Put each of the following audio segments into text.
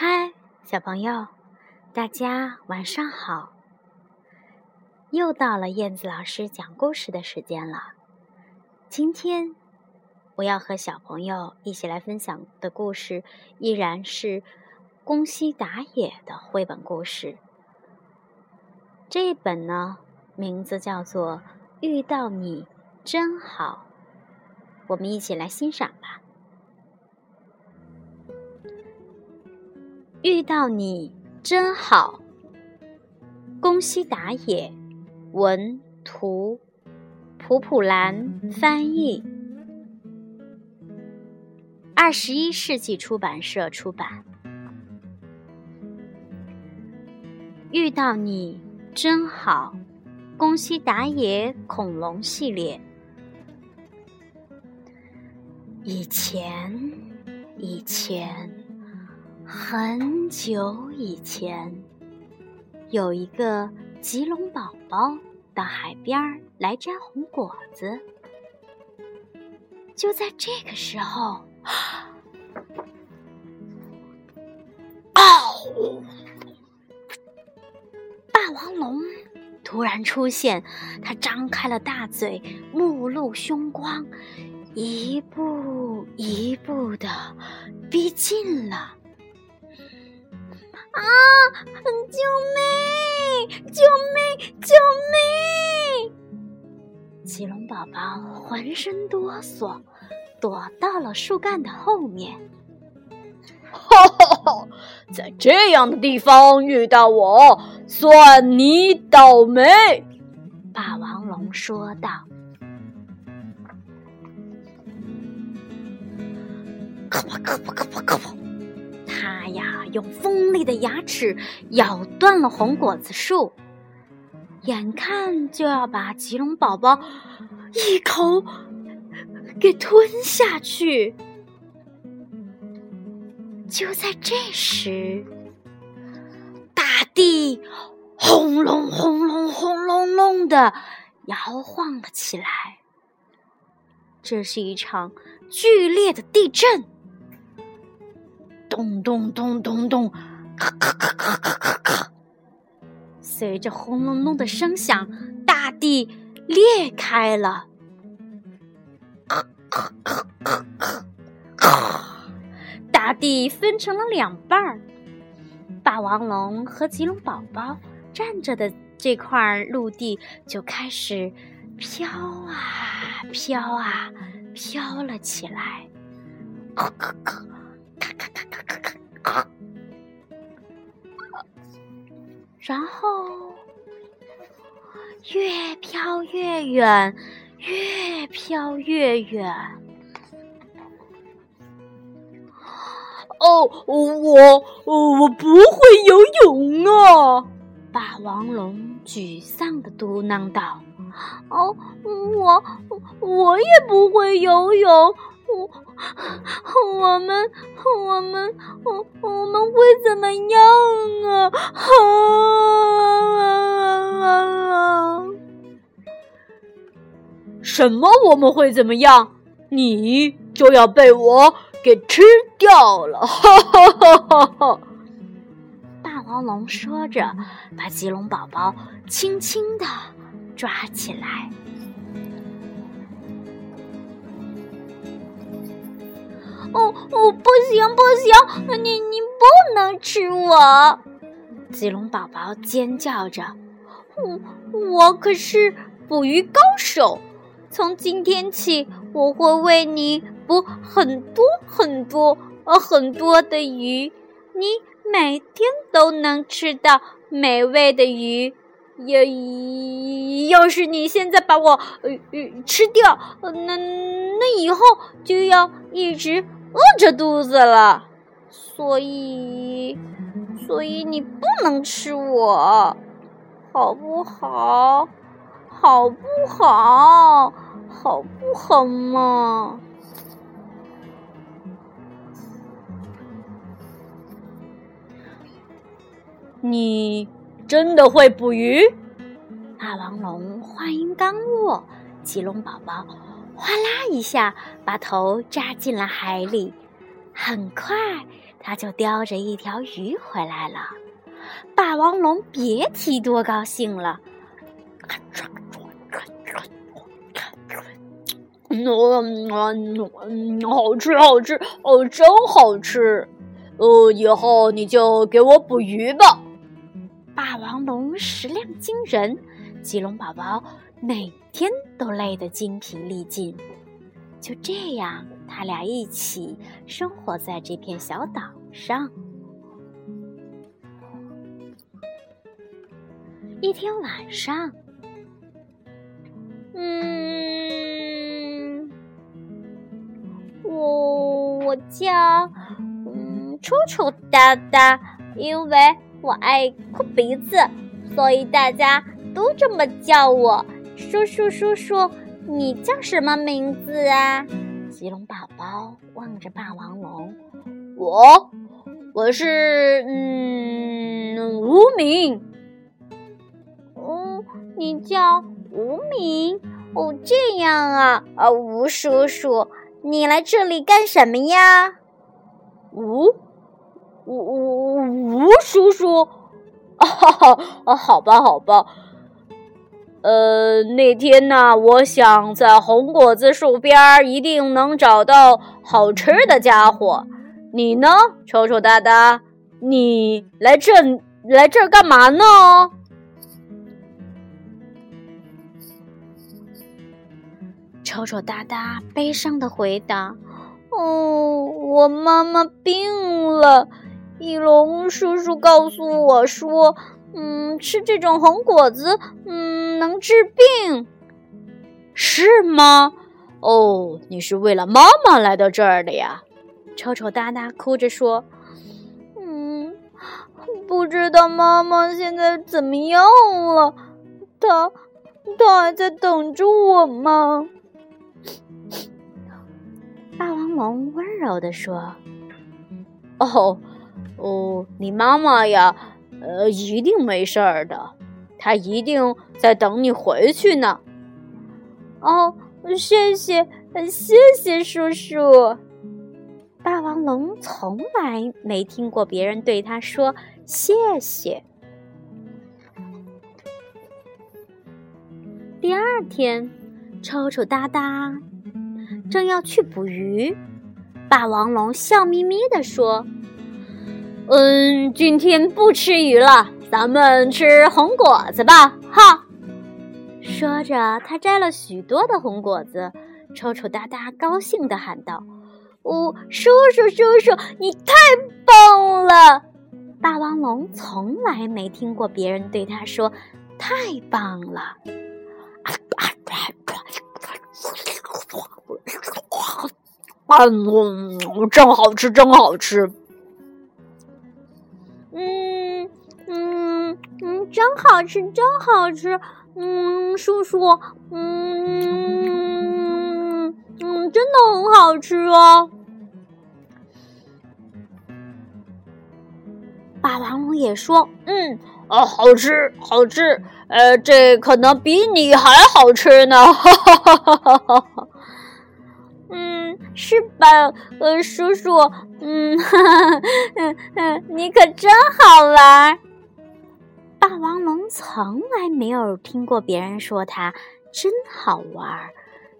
嗨，小朋友，大家晚上好！又到了燕子老师讲故事的时间了。今天我要和小朋友一起来分享的故事，依然是宫西达也的绘本故事。这一本呢，名字叫做《遇到你真好》，我们一起来欣赏吧。遇到你真好，宫西达也，文图，普普兰翻译，二十一世纪出版社出版。遇到你真好，宫西达也恐龙系列。以前，以前。很久以前，有一个棘龙宝宝到海边来摘红果子。就在这个时候，哦！霸王龙突然出现，它张开了大嘴，目露凶光，一步一步的逼近了。啊！救命！救命！救命！棘龙宝宝浑身哆嗦，躲到了树干的后面。哈哈哈！在这样的地方遇到我，算你倒霉！霸王龙说道。可不可不可不可不！他呀，用锋利的牙齿咬断了红果子树，眼看就要把棘龙宝宝一口给吞下去。就在这时，大地轰隆轰隆轰隆隆的摇晃了起来。这是一场剧烈的地震。咚咚咚咚咚，咔咔咔咔咔咔咔！随着轰隆隆的声响，大地裂开了，大地分成了两半儿。霸王龙和棘龙宝宝站着的这块陆地就开始飘啊飘啊飘了起来，咔咔咔。咔咔咔！然后越飘越远，越飘越远。哦，我我不会游泳啊！霸王龙沮丧的嘟囔道：“哦，我我也不会游泳。”我我们我们我我们会怎么样啊？什么我们会怎么样？你就要被我给吃掉了！哈哈哈哈哈！霸王龙说着，把棘龙宝宝轻轻的抓起来。哦哦，不行不行，你你不能吃我！子龙宝宝尖叫着：“我我可是捕鱼高手，从今天起我会为你捕很多很多呃很多的鱼，你每天都能吃到美味的鱼。要要是你现在把我呃吃掉，那那以后就要一直。”饿着肚子了，所以，所以你不能吃我，好不好？好不好？好不好嘛？你真的会捕鱼？霸王龙话音刚落，棘龙宝宝。哗啦一下，把头扎进了海里。很快，他就叼着一条鱼回来了。霸王龙别提多高兴了。嗯，好吃，好吃，哦，真好吃。呃，以后你就给我捕鱼吧。霸王龙食量惊人，棘龙宝宝每天都累得精疲力尽。就这样，他俩一起生活在这片小岛上。一天晚上，嗯，我我叫嗯楚楚哒哒，因为。我爱哭鼻子，所以大家都这么叫我。叔叔，叔叔，你叫什么名字啊？棘龙宝宝望着霸王龙，我，我是嗯无名。哦，你叫无名？哦，这样啊。啊，吴叔叔，你来这里干什么呀？吴。吴吴吴叔叔，啊，好吧，好吧。呃，那天呢，我想在红果子树边一定能找到好吃的家伙。你呢，丑丑哒哒？你来这来这儿干嘛呢？丑丑哒哒悲伤的回答：“哦，我妈妈病了。”翼龙叔叔告诉我说：“嗯，吃这种红果子，嗯，能治病，是吗？哦，你是为了妈妈来到这儿的呀？”丑丑哒哒哭着说：“嗯，不知道妈妈现在怎么样了？她，她还在等着我吗？” 霸王龙温柔地说：“哦。”哦，你妈妈呀，呃，一定没事儿的，他一定在等你回去呢。哦，谢谢，谢谢叔叔。霸王龙从来没听过别人对他说谢谢。第二天，抽抽搭搭正要去捕鱼，霸王龙笑眯眯地说。嗯，今天不吃鱼了，咱们吃红果子吧，哈！说着，他摘了许多的红果子。抽抽搭搭高兴地喊道：“哦，叔叔，叔叔，你太棒了！”霸王龙从来没听过别人对他说“太棒了”。嗯，真好吃，真好吃。嗯，真好吃，真好吃。嗯，叔叔，嗯嗯，真的很好吃哦。霸王龙也说：“嗯，啊，好吃，好吃。呃，这可能比你还好吃呢。”哈哈哈哈哈。嗯，是吧，呃，叔叔，嗯，嗯嗯，你可真好玩。霸王龙从来没有听过别人说它真好玩。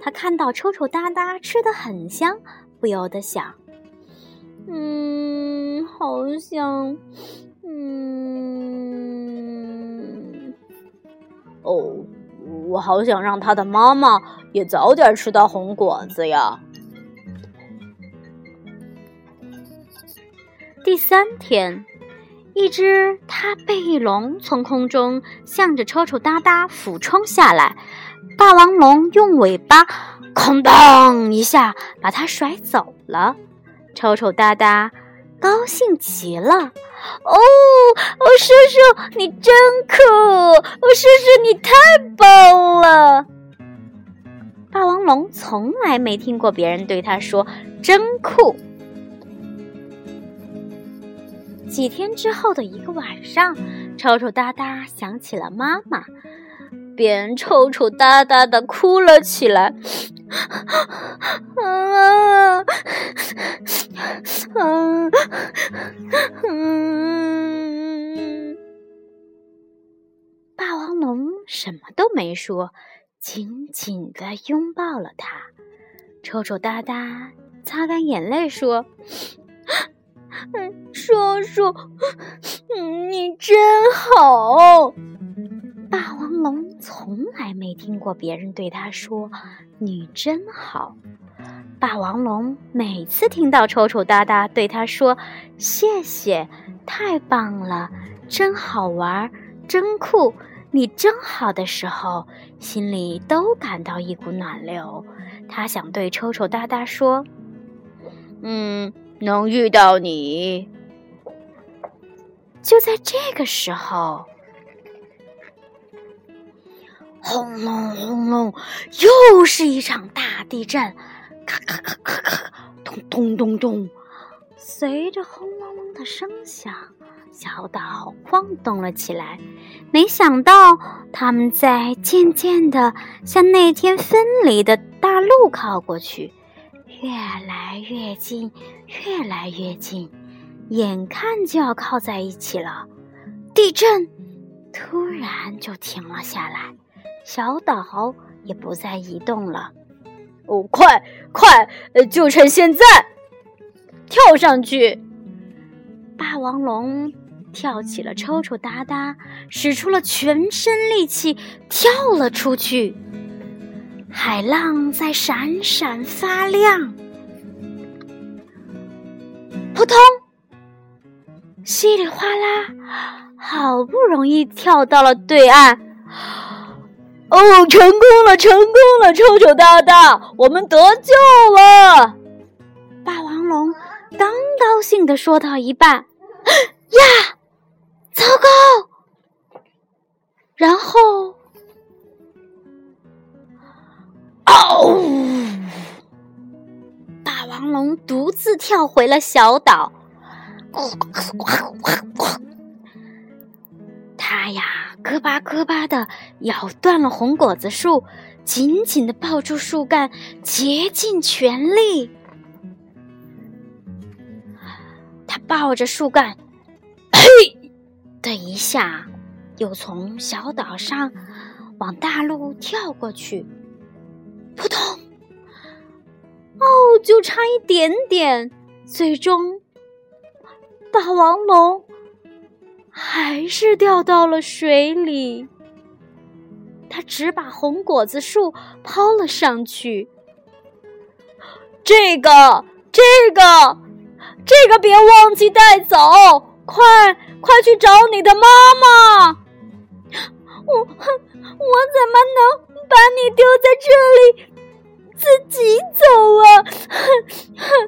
他看到抽抽搭搭吃的很香，不由得想，嗯，好香，嗯，哦。我好想让他的妈妈也早点吃到红果子呀！第三天，一只大背龙从空中向着抽抽搭搭俯冲下来，霸王龙用尾巴“哐当”一下把它甩走了。抽抽搭搭高兴极了。哦哦，叔叔你真酷！哦，叔叔你太棒了！霸王龙从来没听过别人对他说“真酷”。几天之后的一个晚上，抽抽搭搭想起了妈妈，便抽抽搭搭的哭了起来。啊！嗯嗯。霸王龙什么都没说，紧紧的拥抱了他。臭臭哒哒擦干眼泪说：“嗯叔叔，你真好。”霸王龙从来没听过别人对他说“你真好”。霸王龙每次听到丑丑哒哒对他说“谢谢，太棒了，真好玩，真酷，你真好”的时候，心里都感到一股暖流。他想对丑丑哒哒说：“嗯，能遇到你。”就在这个时候。轰隆轰隆，又是一场大地震！咔咔咔咔咔，咚咚咚咚。随着轰隆隆的声响，小岛晃动了起来。没想到，他们在渐渐的向那天分离的大陆靠过去，越来越近，越来越近，眼看就要靠在一起了。地震突然就停了下来。小岛也不再移动了。哦，快快，呃就趁现在，跳上去！霸王龙跳起了抽抽搭搭，使出了全身力气，跳了出去。海浪在闪闪发亮，扑通，稀里哗啦，好不容易跳到了对岸。哦，成功了，成功了！臭臭大大，我们得救了！霸王龙刚高兴的说到一半，呀，糟糕！然后，哦，霸王龙独自跳回了小岛。他呀，咯巴咯巴的咬断了红果子树，紧紧的抱住树干，竭尽全力。他抱着树干，嘿的一下，又从小岛上往大陆跳过去，扑通！哦，就差一点点，最终，霸王龙。还是掉到了水里。他只把红果子树抛了上去。这个，这个，这个别忘记带走！快，快去找你的妈妈！我，我怎么能把你丢在这里，自己走啊？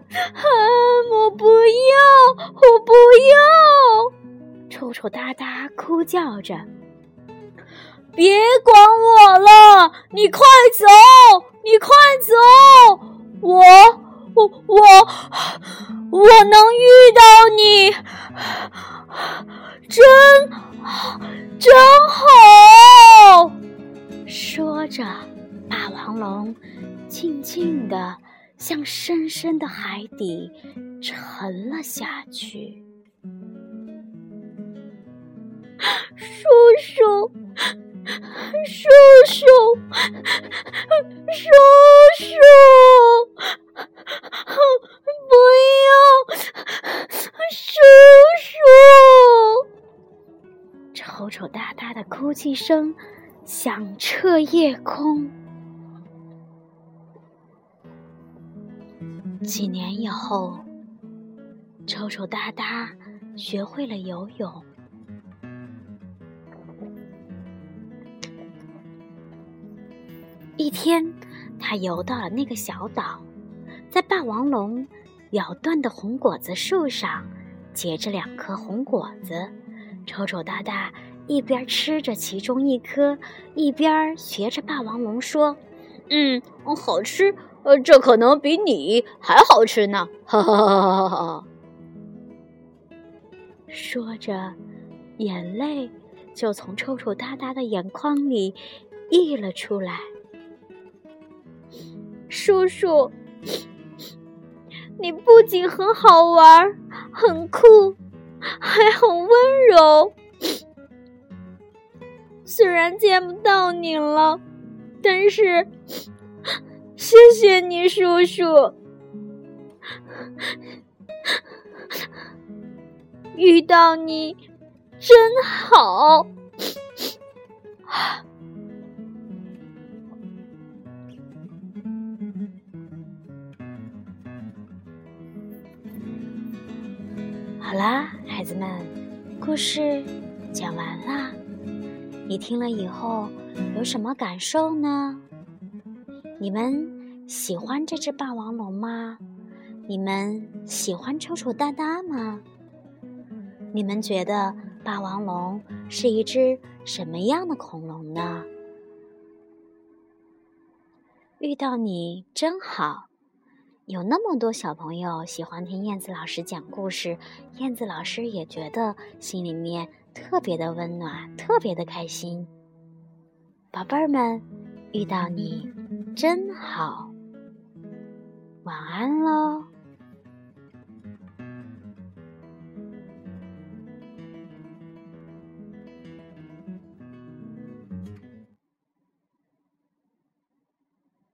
我不要，我不要！臭臭哒哒哭叫着：“别管我了，你快走，你快走！我，我，我，我能遇到你，真，真好。”说着，霸王龙静静地向深深的海底沉了下去。叔叔，叔叔，叔叔，不要，叔叔！丑丑哒哒的哭泣声响彻夜空。几年以后，丑丑哒哒学会了游泳。一天，他游到了那个小岛，在霸王龙咬断的红果子树上结着两颗红果子。丑丑哒哒一边吃着其中一颗，一边学着霸王龙说：“嗯，好吃，呃，这可能比你还好吃呢。”哈哈哈哈哈哈！说着，眼泪就从臭臭哒哒的眼眶里溢了出来。叔叔，你不仅很好玩，很酷，还很温柔。虽然见不到你了，但是谢谢你，叔叔。遇到你真好。好啦，孩子们，故事讲完啦。你听了以后有什么感受呢？你们喜欢这只霸王龙吗？你们喜欢臭臭哒哒吗？你们觉得霸王龙是一只什么样的恐龙呢？遇到你真好。有那么多小朋友喜欢听燕子老师讲故事，燕子老师也觉得心里面特别的温暖，特别的开心。宝贝儿们，遇到你真好，晚安喽。